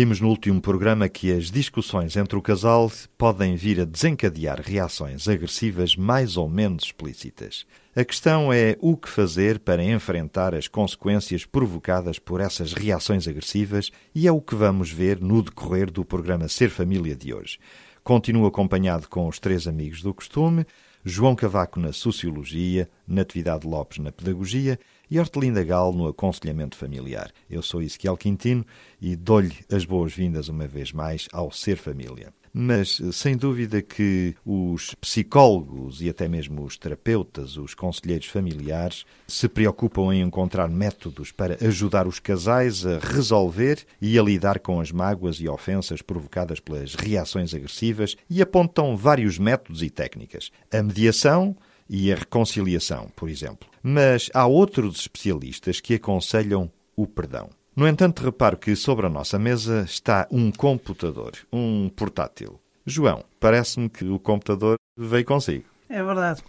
Vimos no último programa que as discussões entre o casal podem vir a desencadear reações agressivas mais ou menos explícitas. A questão é o que fazer para enfrentar as consequências provocadas por essas reações agressivas e é o que vamos ver no decorrer do programa Ser Família de hoje. Continuo acompanhado com os três amigos do costume, João Cavaco na Sociologia, Natividade Lopes na Pedagogia e Hortelinda Gal no aconselhamento familiar. Eu sou Ezequiel Quintino e dou-lhe as boas-vindas uma vez mais ao Ser Família. Mas sem dúvida que os psicólogos e até mesmo os terapeutas, os conselheiros familiares, se preocupam em encontrar métodos para ajudar os casais a resolver e a lidar com as mágoas e ofensas provocadas pelas reações agressivas e apontam vários métodos e técnicas. A mediação, e a reconciliação, por exemplo. Mas há outros especialistas que aconselham o perdão. No entanto, reparo que sobre a nossa mesa está um computador, um portátil. João, parece-me que o computador veio consigo. É verdade.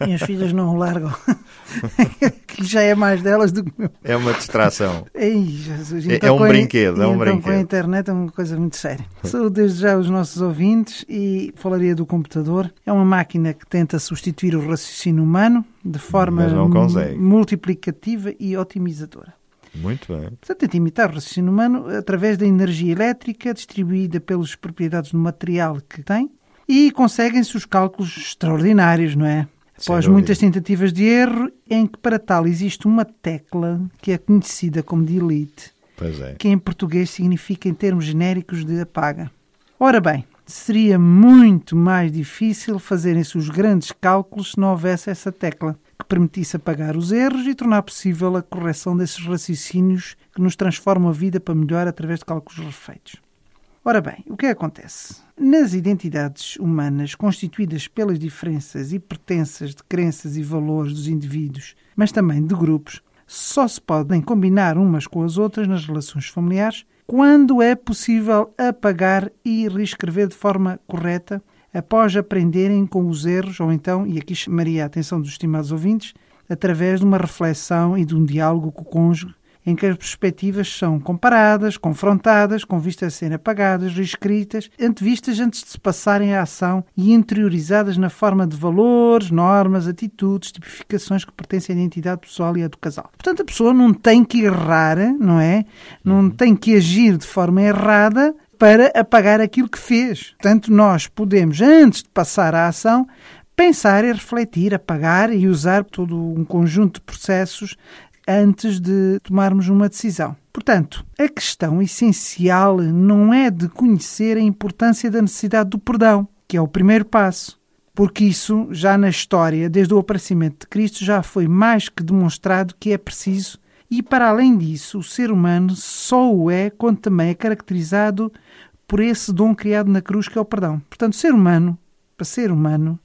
Minhas filhas não o largam. que já é mais delas do que meu. É uma distração. Ei, Jesus. É, é um brinquedo, é um então brinquedo. com a internet é uma coisa muito séria. Sou desde já os nossos ouvintes e falaria do computador. É uma máquina que tenta substituir o raciocínio humano de forma multiplicativa e otimizadora. Muito bem. Portanto, tenta imitar o raciocínio humano através da energia elétrica distribuída pelas propriedades do material que tem e conseguem-se os cálculos extraordinários, não é? Após muitas tentativas de erro, em que para tal existe uma tecla que é conhecida como delete, é. que em português significa em termos genéricos de apaga. Ora bem, seria muito mais difícil fazerem-se os grandes cálculos se não houvesse essa tecla, que permitisse apagar os erros e tornar possível a correção desses raciocínios que nos transformam a vida para melhor através de cálculos refeitos. Ora bem, o que é que acontece? Nas identidades humanas constituídas pelas diferenças e pertenças de crenças e valores dos indivíduos, mas também de grupos, só se podem combinar umas com as outras nas relações familiares quando é possível apagar e reescrever de forma correta após aprenderem com os erros, ou então, e aqui chamaria a atenção dos estimados ouvintes, através de uma reflexão e de um diálogo com o cônjuge em que as perspectivas são comparadas, confrontadas, com vista a serem apagadas, reescritas, antevistas antes de se passarem à ação e interiorizadas na forma de valores, normas, atitudes, tipificações que pertencem à identidade pessoal e à do casal. Portanto, a pessoa não tem que errar, não é? Não tem que agir de forma errada para apagar aquilo que fez. Portanto, nós podemos, antes de passar à ação, pensar e refletir, apagar e usar todo um conjunto de processos antes de tomarmos uma decisão. Portanto, a questão essencial não é de conhecer a importância da necessidade do perdão, que é o primeiro passo, porque isso já na história, desde o aparecimento de Cristo, já foi mais que demonstrado que é preciso, e para além disso, o ser humano só o é quando também é caracterizado por esse dom criado na cruz que é o perdão. Portanto, ser humano, para ser humano,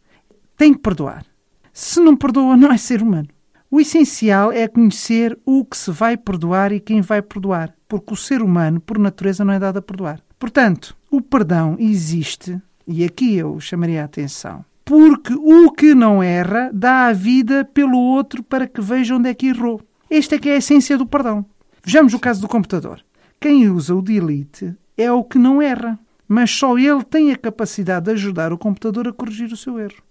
tem que perdoar. Se não perdoa, não é ser humano. O essencial é conhecer o que se vai perdoar e quem vai perdoar, porque o ser humano, por natureza, não é dado a perdoar. Portanto, o perdão existe, e aqui eu chamaria a atenção, porque o que não erra dá a vida pelo outro para que veja onde é que errou. Esta é que é a essência do perdão. Vejamos o caso do computador. Quem usa o delete é o que não erra, mas só ele tem a capacidade de ajudar o computador a corrigir o seu erro.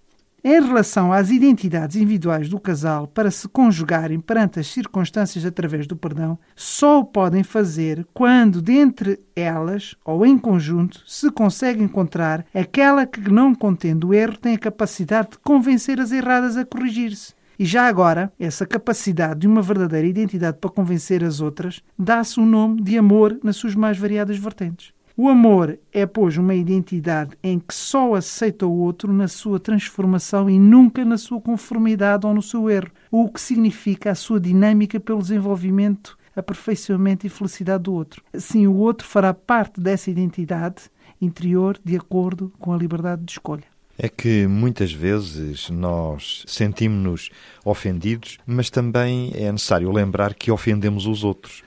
Em relação às identidades individuais do casal para se conjugarem perante as circunstâncias através do perdão, só o podem fazer quando, dentre elas ou em conjunto, se consegue encontrar aquela que, não contendo o erro, tem a capacidade de convencer as erradas a corrigir-se. E já agora, essa capacidade de uma verdadeira identidade para convencer as outras dá-se o nome de amor nas suas mais variadas vertentes. O amor é, pois, uma identidade em que só aceita o outro na sua transformação e nunca na sua conformidade ou no seu erro, o que significa a sua dinâmica pelo desenvolvimento, aperfeiçoamento e felicidade do outro. Assim, o outro fará parte dessa identidade interior de acordo com a liberdade de escolha. É que muitas vezes nós sentimos-nos ofendidos, mas também é necessário lembrar que ofendemos os outros.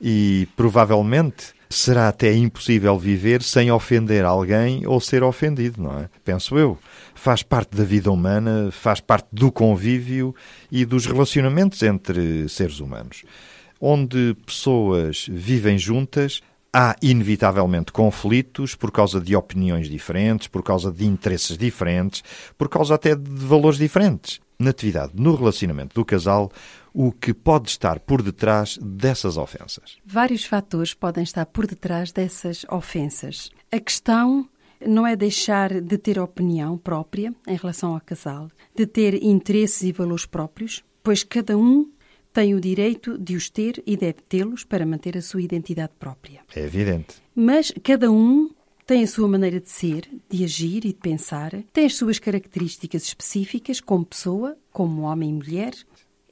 E provavelmente será até impossível viver sem ofender alguém ou ser ofendido, não é? Penso eu. Faz parte da vida humana, faz parte do convívio e dos relacionamentos entre seres humanos. Onde pessoas vivem juntas, há inevitavelmente conflitos por causa de opiniões diferentes, por causa de interesses diferentes, por causa até de valores diferentes. Na atividade, no relacionamento do casal, o que pode estar por detrás dessas ofensas? Vários fatores podem estar por detrás dessas ofensas. A questão não é deixar de ter opinião própria em relação ao casal, de ter interesses e valores próprios, pois cada um tem o direito de os ter e deve tê-los para manter a sua identidade própria. É evidente. Mas cada um tem a sua maneira de ser, de agir e de pensar, tem as suas características específicas como pessoa, como homem e mulher.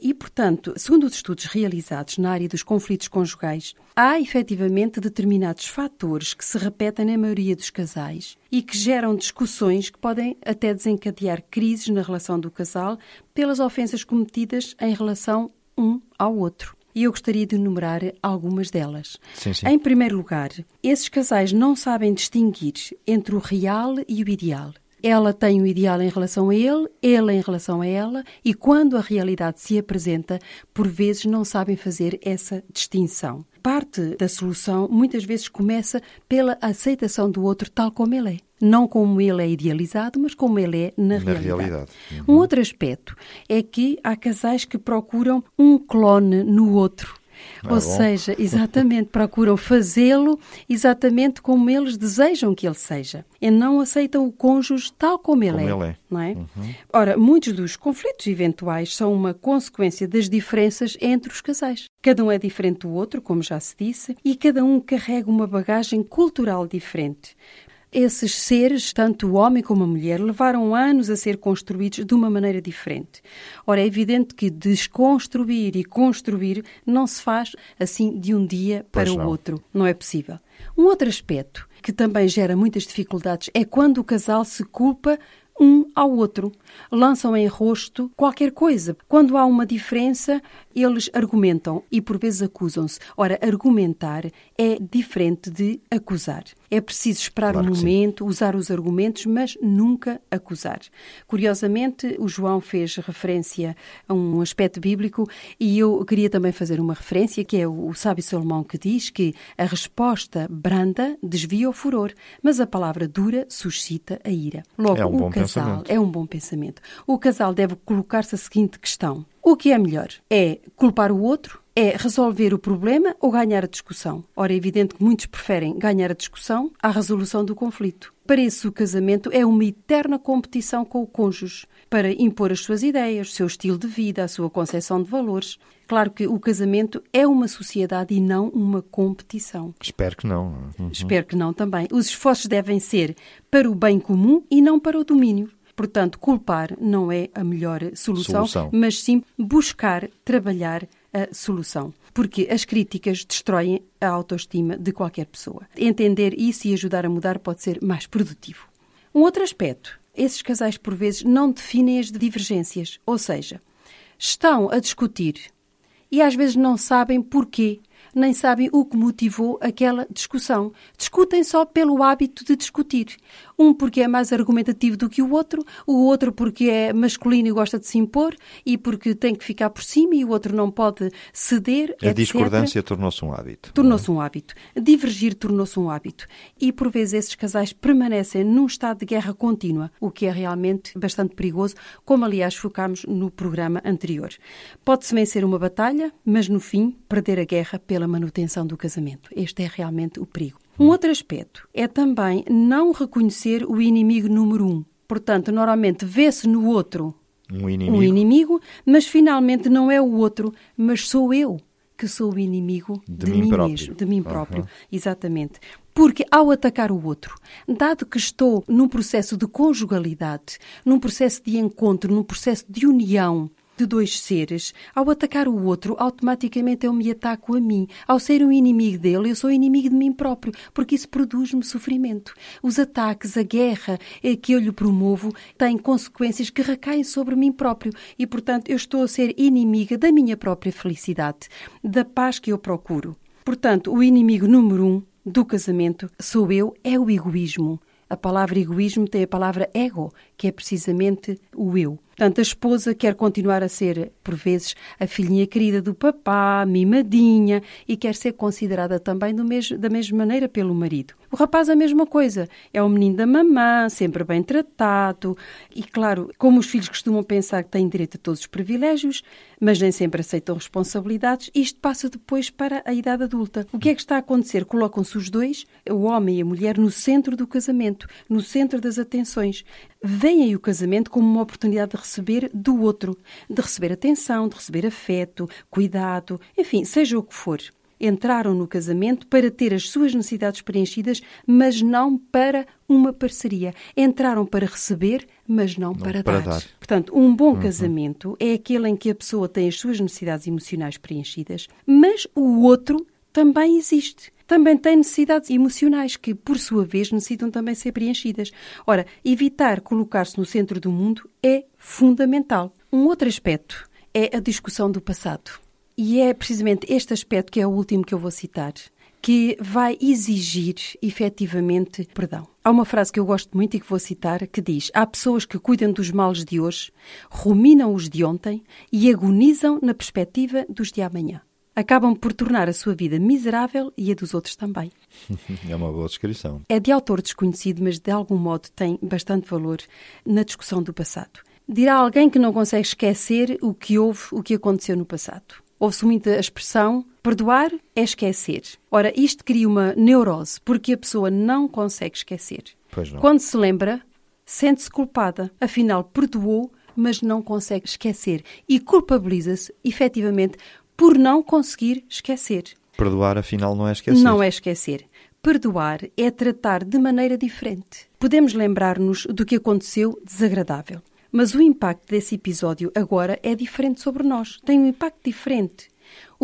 E, portanto, segundo os estudos realizados na área dos conflitos conjugais, há efetivamente determinados fatores que se repetem na maioria dos casais e que geram discussões que podem até desencadear crises na relação do casal pelas ofensas cometidas em relação um ao outro. E eu gostaria de enumerar algumas delas. Sim, sim. Em primeiro lugar, esses casais não sabem distinguir entre o real e o ideal. Ela tem o ideal em relação a ele, ele em relação a ela, e quando a realidade se apresenta, por vezes não sabem fazer essa distinção. Parte da solução muitas vezes começa pela aceitação do outro tal como ele é. Não como ele é idealizado, mas como ele é na, Na realidade. realidade. Uhum. Um outro aspecto é que há casais que procuram um clone no outro. Ah, Ou bom. seja, exatamente, procuram fazê-lo exatamente como eles desejam que ele seja. E não aceitam o cônjuge tal como ele Como é. ele é. Não é? Ora, muitos dos conflitos eventuais são uma consequência das diferenças entre os casais. Cada um é diferente do outro, como já se disse, e cada um carrega uma bagagem cultural diferente. Esses seres, tanto o homem como a mulher, levaram anos a ser construídos de uma maneira diferente. Ora, é evidente que desconstruir e construir não se faz assim de um dia para o outro. Não é possível. Um outro aspecto que também gera muitas dificuldades é quando o casal se culpa um ao outro. Lançam em rosto qualquer coisa. Quando há uma diferença, eles argumentam e por vezes acusam-se. Ora, argumentar é diferente de acusar. É preciso esperar Claro um que sim. momento, usar os argumentos, mas nunca acusar. Curiosamente, o João fez referência a um aspecto bíblico e eu queria também fazer uma referência, que é o, sábio Salomão que diz que a resposta branda desvia o furor, mas a palavra dura suscita a ira. Logo, É um o casal pensamento. é um bom pensamento. O casal deve colocar-se a seguinte questão: o que é melhor? É culpar o outro? É resolver o problema ou ganhar a discussão? Ora, é evidente que muitos preferem ganhar a discussão à resolução do conflito. Para isso, o casamento é uma eterna competição com o cônjuge para impor as suas ideias, o seu estilo de vida, a sua concepção de valores. Claro que o casamento é uma sociedade e não uma competição. Espero que não. Uhum. Espero que não também. Os esforços devem ser para o bem comum e não para o domínio. Portanto, culpar não é a melhor solução, Solução. mas sim buscar trabalhar a solução. Porque as críticas destroem a autoestima de qualquer pessoa. Entender isso e ajudar a mudar pode ser mais produtivo. Um outro aspecto: esses casais, por vezes, não definem as divergências, ou seja, estão a discutir e às vezes não sabem porquê, nem sabem o que motivou aquela discussão. Discutem só pelo hábito de discutir. Um porque é mais argumentativo do que o outro, o outro porque é masculino e gosta de se impor e porque tem que ficar por cima e o outro não pode ceder. A etc. discordância tornou-se um hábito. Tornou-se um hábito. Divergir tornou-se um hábito. E, por vezes, esses casais permanecem num estado de guerra contínua, o que é realmente bastante perigoso, como, aliás, focámos no programa anterior. Pode-se vencer uma batalha, mas, no fim, perder a guerra pela manutenção do casamento. Este é realmente o perigo. Um outro aspecto é também não reconhecer o inimigo número um. Portanto, normalmente vê-se no outro Um inimigo. um inimigo, mas finalmente não é o outro, mas sou eu que sou o inimigo De de, mim mim, próprio. mesmo, de mim próprio. Aham. Exatamente. Porque ao atacar o outro, dado que estou num processo de conjugalidade, num processo de encontro, num processo de união, de dois seres, ao atacar o outro, automaticamente eu me ataco a mim. Ao ser um inimigo dele, eu sou inimigo de mim próprio, porque isso produz-me sofrimento. Os ataques, a guerra que eu lhe promovo, têm consequências que recaem sobre mim próprio e, portanto, eu estou a ser inimiga da minha própria felicidade, da paz que eu procuro. Portanto, o inimigo número um do casamento sou eu, é o egoísmo. A palavra egoísmo tem a palavra ego, que é precisamente o eu. Portanto, a esposa quer continuar a ser, por vezes, a filhinha querida do papá, mimadinha, e quer ser considerada também da mesma maneira pelo marido. O rapaz, a mesma coisa. É o menino da mamã, sempre bem tratado. E, claro, como os filhos costumam pensar que têm direito a todos os privilégios, mas nem sempre aceitam responsabilidades, isto passa depois para a idade adulta. O que é que está a acontecer? Colocam-se os dois, o homem e a mulher, no centro do casamento, no centro das atenções. Veem o casamento como uma oportunidade de receber do outro, de receber atenção, de receber afeto, cuidado, enfim, seja o que for. Entraram no casamento para ter as suas necessidades preenchidas, mas não para uma parceria. Entraram para receber, mas não, não para, para dar. dar. Portanto, um bom uhum. casamento é aquele em que a pessoa tem as suas necessidades emocionais preenchidas, mas o outro também existe também tem necessidades emocionais que, por sua vez, necessitam também ser preenchidas. Ora, evitar colocar-se no centro do mundo é fundamental. Um outro aspecto é a discussão do passado. E é precisamente este aspecto que é o último que eu vou citar, que vai exigir efetivamente perdão. Há uma frase que eu gosto muito e que vou citar que diz: Há pessoas que cuidam dos males de hoje, ruminam os de ontem e agonizam na perspectiva dos de amanhã acabam por tornar a sua vida miserável e a dos outros também. É uma boa descrição. É de autor desconhecido, mas de algum modo tem bastante valor na discussão do passado. Dirá alguém que não consegue esquecer o que houve, o que aconteceu no passado. Ouve-se muito a expressão perdoar é esquecer. Ora, isto cria uma neurose, porque a pessoa não consegue esquecer. Quando se lembra, sente-se culpada. Afinal, perdoou, mas não consegue esquecer. E culpabiliza-se, efetivamente, por não conseguir esquecer. Perdoar, afinal, não é esquecer. Não é esquecer. Perdoar é tratar de maneira diferente. Podemos lembrar-nos do que aconteceu desagradável. Mas o impacto desse episódio agora é diferente sobre nós. Tem um impacto diferente.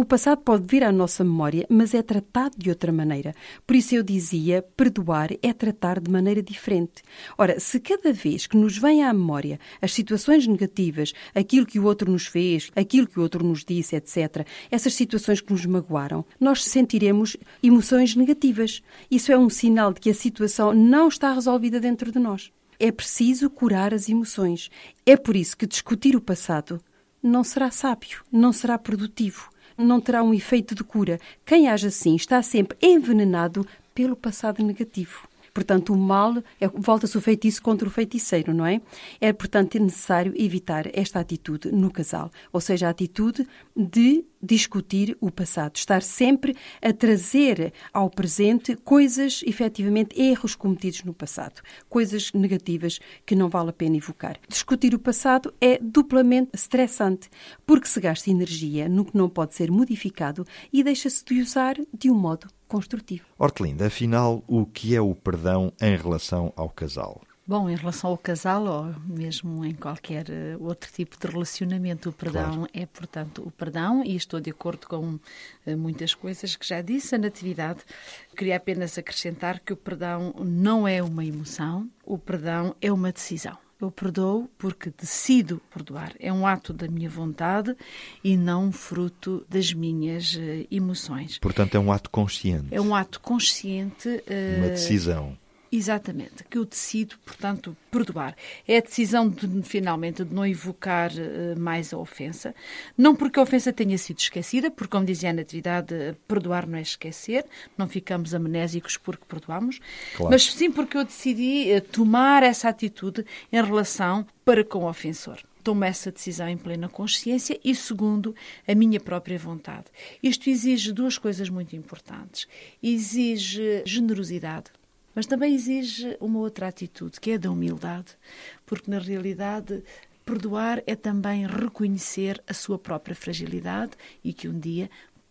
O passado pode vir à nossa memória, mas é tratado de outra maneira. Por isso eu dizia, perdoar é tratar de maneira diferente. Ora, se cada vez que nos vem à memória as situações negativas, aquilo que o outro nos fez, aquilo que o outro nos disse, etc., essas situações que nos magoaram, nós sentiremos emoções negativas. Isso é um sinal de que a situação não está resolvida dentro de nós. É preciso curar as emoções. É por isso que discutir o passado não será sábio, não será produtivo, não terá um efeito de cura. Quem age assim está sempre envenenado pelo passado negativo. Portanto, o mal é, volta-se o feitiço contra o feiticeiro, não é? É, portanto, necessário evitar esta atitude no casal, ou seja, a atitude de discutir o passado, estar sempre a trazer ao presente coisas, efetivamente, erros cometidos no passado, coisas negativas que não vale a pena evocar. Discutir o passado é duplamente estressante, porque se gasta energia no que não pode ser modificado e deixa-se de usar de um modo construtivo. Hortelinda, afinal, o que é o perdão em relação ao casal? Bom, em relação ao casal ou mesmo em qualquer eh, outro tipo de relacionamento, o perdão claro. é, portanto, o perdão, e estou de acordo com eh, muitas coisas que já disse a Natividade. Queria apenas acrescentar que o perdão não é uma emoção, o perdão é uma decisão. Eu perdoo porque decido perdoar. É um ato da minha vontade e não fruto das minhas uh, emoções. Portanto, é um ato consciente. É um ato consciente. Uma decisão. Exatamente, que eu decido, portanto, perdoar. É a decisão de, finalmente de não evocar uh, mais a ofensa, não porque a ofensa tenha sido esquecida, porque, como dizia a Natividade, perdoar não é esquecer, não ficamos amnésicos porque perdoamos, claro. mas sim porque eu decidi uh, tomar essa atitude em relação para com o ofensor tomo essa decisão em plena consciência e, segundo, a minha própria vontade. Isto exige duas coisas muito importantes. Exige generosidade, mas também exige uma outra atitude, que é a da humildade, porque na realidade perdoar é também reconhecer a sua própria fragilidade e que um dia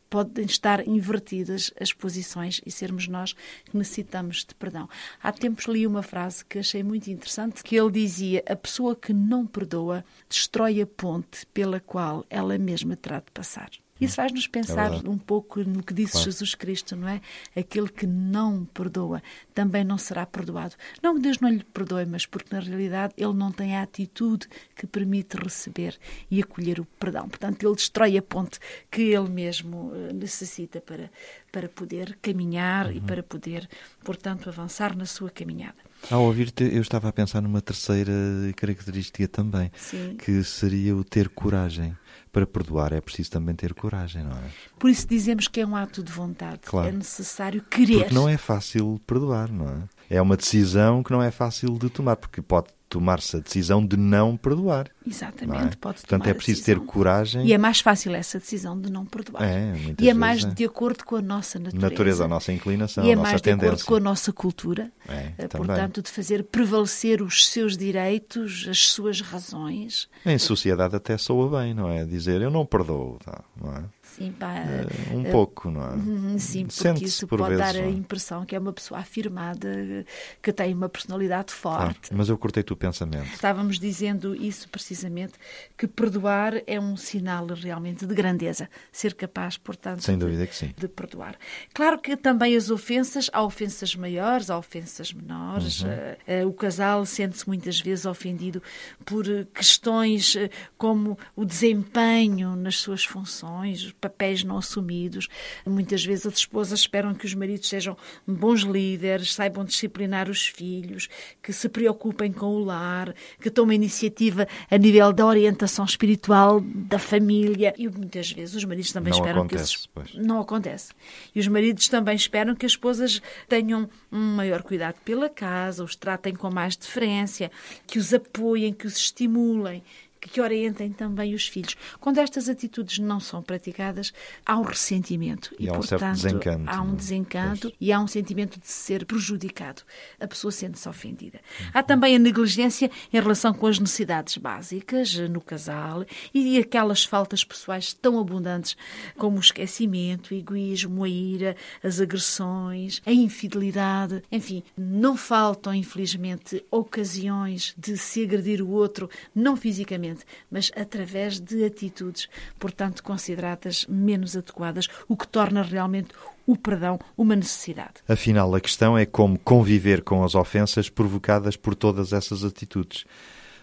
podem estar invertidas as posições e sermos nós que necessitamos de perdão. Há tempos li uma frase que achei muito interessante, que ele dizia: a pessoa que não perdoa destrói a ponte pela qual ela mesma terá de passar. Isso faz-nos pensar é um pouco no que disse claro. Jesus Cristo, não é? Aquele que não perdoa também não será perdoado. Não que Deus não lhe perdoe, mas porque na realidade ele não tem a atitude que permite receber e acolher o perdão. Portanto, ele destrói a ponte que ele mesmo eh, necessita para, para poder caminhar Uhum. e para poder, portanto, avançar na sua caminhada. Ao ouvir-te, eu estava a pensar numa terceira característica também, Sim. que seria o ter coragem. Para perdoar é preciso também ter coragem, não é? Por isso dizemos que é um ato de vontade. Claro. É necessário querer. Porque não é fácil perdoar, não é? É uma decisão que não é fácil de tomar, porque pode tomar-se a decisão de não perdoar. Exatamente, não é? pode Portanto, é preciso ter coragem. E é mais fácil essa decisão de não perdoar. É, muitas e é mais é. de acordo com a nossa natureza. natureza, a nossa inclinação, e é a nossa mais de tendência. acordo com a nossa cultura. É, Eh. Portanto, de fazer prevalecer os seus direitos, as suas razões. Em sociedade até soa bem, não é? Dizer eu não perdoo, tá, não é? Sim, pá, É, um eh, pouco, não é? Uhum, Sim, porque isso por pode vezes, dar a é? impressão que é uma pessoa afirmada, que tem uma personalidade forte. mas eu cortei-te o pensamento. Estávamos dizendo isso precisamente, que perdoar é um sinal realmente de grandeza. Ser capaz, portanto, Sem de- dúvida que sim. de perdoar. Claro que também as ofensas, há ofensas maiores, há ofensas menores. Uhum. Eh, o casal sente-se muitas vezes ofendido por questões como o desempenho nas suas funções, papéis não assumidos. Muitas vezes as esposas esperam que os maridos sejam bons líderes, saibam disciplinar os filhos, que se preocupem com o lar, que tomem iniciativa a nível da orientação espiritual da família. E muitas vezes os maridos também Não esperam que acontece, esses pois. não acontece. E os maridos também esperam que as esposas tenham um maior cuidado pela casa, os tratem com mais deferência, que os apoiem, que os estimulem. Que orientem também os filhos. Quando estas atitudes não são praticadas, há um ressentimento. E há um certo desencanto, Há um é? desencanto Pois. e há um sentimento de ser prejudicado. A pessoa sente-se ofendida. Há também a negligência em relação com as necessidades básicas eh, no casal e aquelas faltas pessoais tão abundantes como o esquecimento, o egoísmo, a ira, as agressões, a infidelidade. Enfim, não faltam, infelizmente, ocasiões de se agredir o outro, não fisicamente, mas através de atitudes, portanto, consideradas menos adequadas, o que torna realmente o perdão uma necessidade. Afinal, a questão é como conviver com as ofensas provocadas por todas essas atitudes.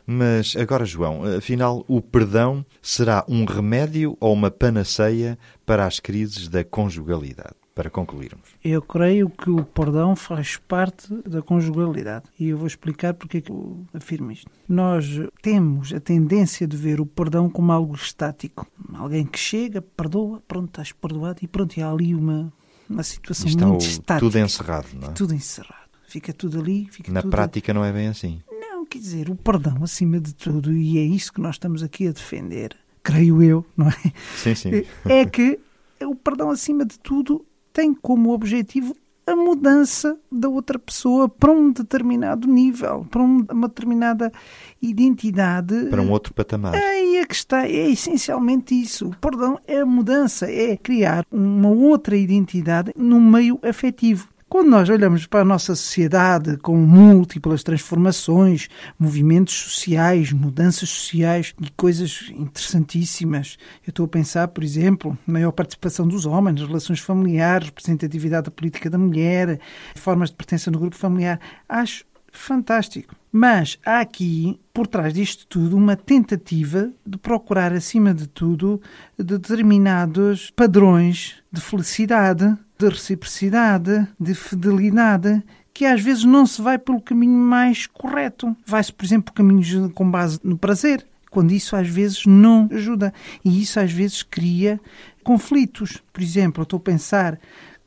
Mas agora, João, afinal, o perdão será um remédio ou uma panaceia para as crises da conjugalidade? Para concluirmos. Eu creio que o perdão faz parte da conjugalidade. E eu vou explicar porque é que eu afirmo isto. Nós temos a tendência de ver o perdão como algo estático. Alguém que chega, perdoa, pronto, estás perdoado e pronto, e há ali uma, uma situação Está muito o- estática. tudo encerrado, não é? Tudo encerrado. Fica tudo ali, fica Na tudo... prática não é bem assim. Não, quer dizer, o perdão acima de tudo, e é isso que nós estamos aqui a defender, creio eu, não é? Sim, sim. é que o perdão, acima de tudo, tem como objetivo a mudança da outra pessoa para um determinado nível, para um- uma determinada identidade. Para um outro patamar. Aí é que está, é essencialmente isso. O perdão é a mudança, é criar uma outra identidade no meio afetivo. Quando nós olhamos para a nossa sociedade com múltiplas transformações, movimentos sociais, mudanças sociais e coisas interessantíssimas, eu estou a pensar, por exemplo, maior participação dos homens nas relações familiares, representatividade da política da mulher, formas de pertença no grupo familiar. Acho fantástico. Mas há aqui, por trás disto tudo, uma tentativa de procurar, acima de tudo, de determinados padrões de felicidade, de reciprocidade, de fidelidade, que às vezes não se vai pelo caminho mais correto. Vai-se, por exemplo, caminhos com base no prazer, quando isso às vezes não ajuda. E isso às vezes cria conflitos. Por exemplo, eu estou a pensar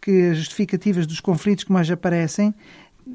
que as justificativas dos conflitos que mais aparecem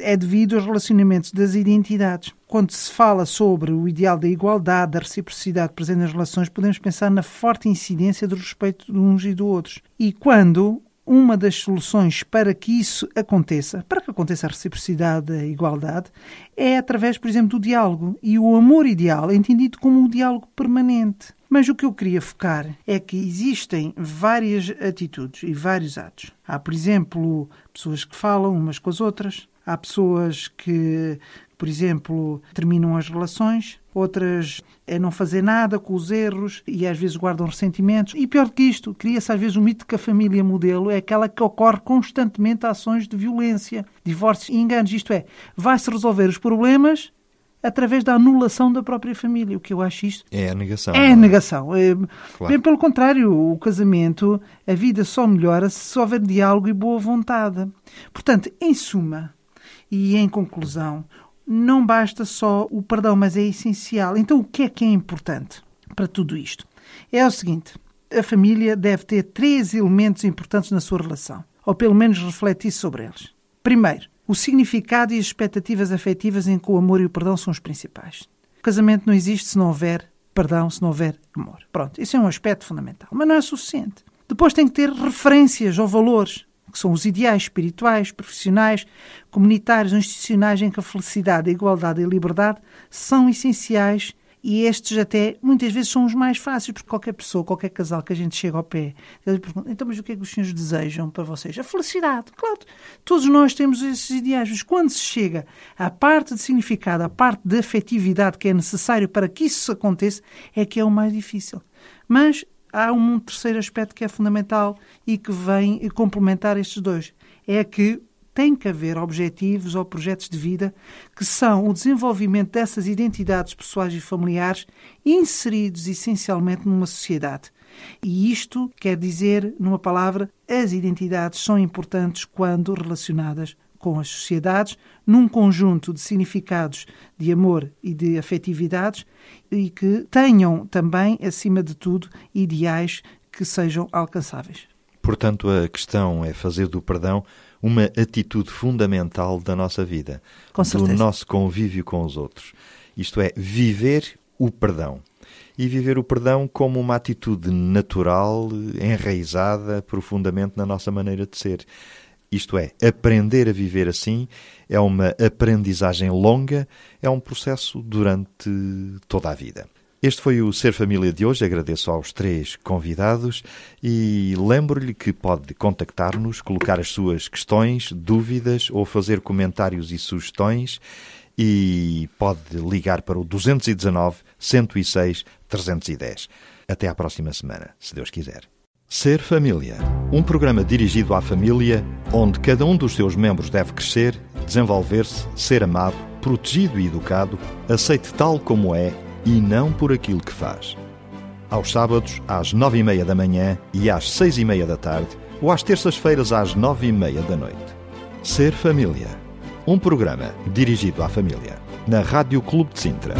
é devido aos relacionamentos das identidades. Quando se fala sobre o ideal da igualdade, da reciprocidade presente nas relações, podemos pensar na forte incidência do respeito de uns e do outros. E quando uma das soluções para que isso aconteça, para que aconteça a reciprocidade, a igualdade, é através, por exemplo, do diálogo. E o amor ideal é entendido como um diálogo permanente. Mas o que eu queria focar é que existem várias atitudes e vários atos. Há, por exemplo, pessoas que falam umas com as outras, há pessoas que, por exemplo, terminam as relações, outras é não fazer nada com os erros e às vezes guardam ressentimentos. E pior do que isto, cria-se às vezes o mito que a família modelo é aquela que ocorre constantemente ações de violência, divórcios e enganos. Isto é, vai-se resolver os problemas através da anulação da própria família. O que eu acho isto. É a negação. É a negação. É, claro. Bem pelo contrário, o casamento, a vida só melhora se houver diálogo e boa vontade. Portanto, em suma e em conclusão, não basta só o perdão, mas é essencial. Então, o que é que é importante para tudo isto? É o seguinte: a família deve ter três elementos importantes na sua relação, ou pelo menos refletir sobre eles. Primeiro, o significado e as expectativas afetivas em que o amor e o perdão são os principais. O casamento não existe se não houver perdão, se não houver amor. Pronto, isso é um aspecto fundamental, mas não é suficiente. Depois tem que ter referências ou valores que são os ideais espirituais, profissionais, comunitários institucionais em que a felicidade, a igualdade e a liberdade são essenciais e estes até muitas vezes são os mais fáceis, porque qualquer pessoa, qualquer casal que a gente chega ao pé, ele pergunta, então mas o que é que os senhores desejam para vocês? A felicidade, claro. Todos nós temos esses ideais, mas quando se chega à parte de significado, à parte de afetividade que é necessário para que isso aconteça, é que é o mais difícil. Mas há um terceiro aspecto que é fundamental e que vem complementar estes dois. É que tem que haver objetivos ou projetos de vida que são o desenvolvimento dessas identidades pessoais e familiares inseridos essencialmente numa sociedade. E isto quer dizer, numa palavra, as identidades são importantes quando relacionadas com as sociedades, num conjunto de significados de amor e de afetividades e que tenham também, acima de tudo, ideais que sejam alcançáveis. Portanto, a questão é fazer do perdão uma atitude fundamental da nossa vida, do nosso convívio com os outros. Isto é, viver o perdão. E viver o perdão como uma atitude natural, enraizada profundamente na nossa maneira de ser. Isto é, aprender a viver assim é uma aprendizagem longa, é um processo durante toda a vida. Este foi o Ser Família de hoje. Agradeço aos três convidados e lembro-lhe que pode contactar-nos, colocar as suas questões, dúvidas ou fazer comentários e sugestões e pode ligar para o 219 106 310. Até à próxima semana, se Deus quiser. Ser Família. Um programa dirigido à família, onde cada um dos seus membros deve crescer, desenvolver-se, ser amado, protegido e educado, aceite tal como é e não por aquilo que faz. Aos sábados, às nove e meia da manhã e às seis e meia da tarde, ou às terças-feiras, às nove e meia da noite. Ser Família. Um programa dirigido à família. Na Rádio Clube de Sintra.